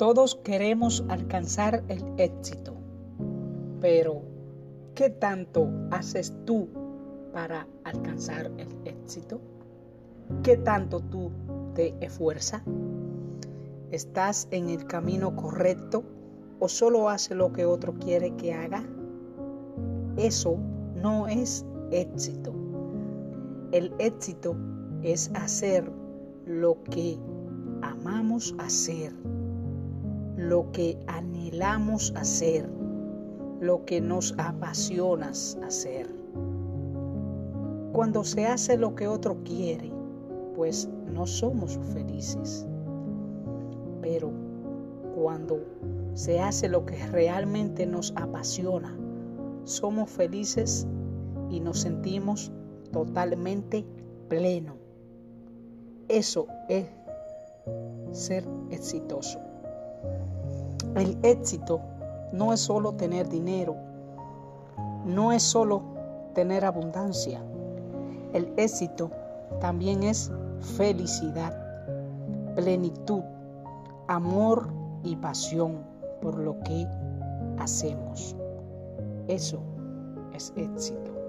Todos queremos alcanzar el éxito, pero ¿qué tanto haces tú para alcanzar el éxito? ¿Qué tanto tú te esfuerzas? ¿Estás en el camino correcto o solo haces lo que otro quiere que haga? Eso no es éxito. El éxito es hacer lo que amamos hacer lo que anhelamos hacer, lo que nos apasiona hacer. Cuando se hace lo que otro quiere, pues no somos felices. Pero cuando se hace lo que realmente nos apasiona, somos felices y nos sentimos totalmente pleno. Eso es ser exitoso. El éxito no es solo tener dinero, no es solo tener abundancia. El éxito también es felicidad, plenitud, amor y pasión por lo que hacemos. Eso es éxito.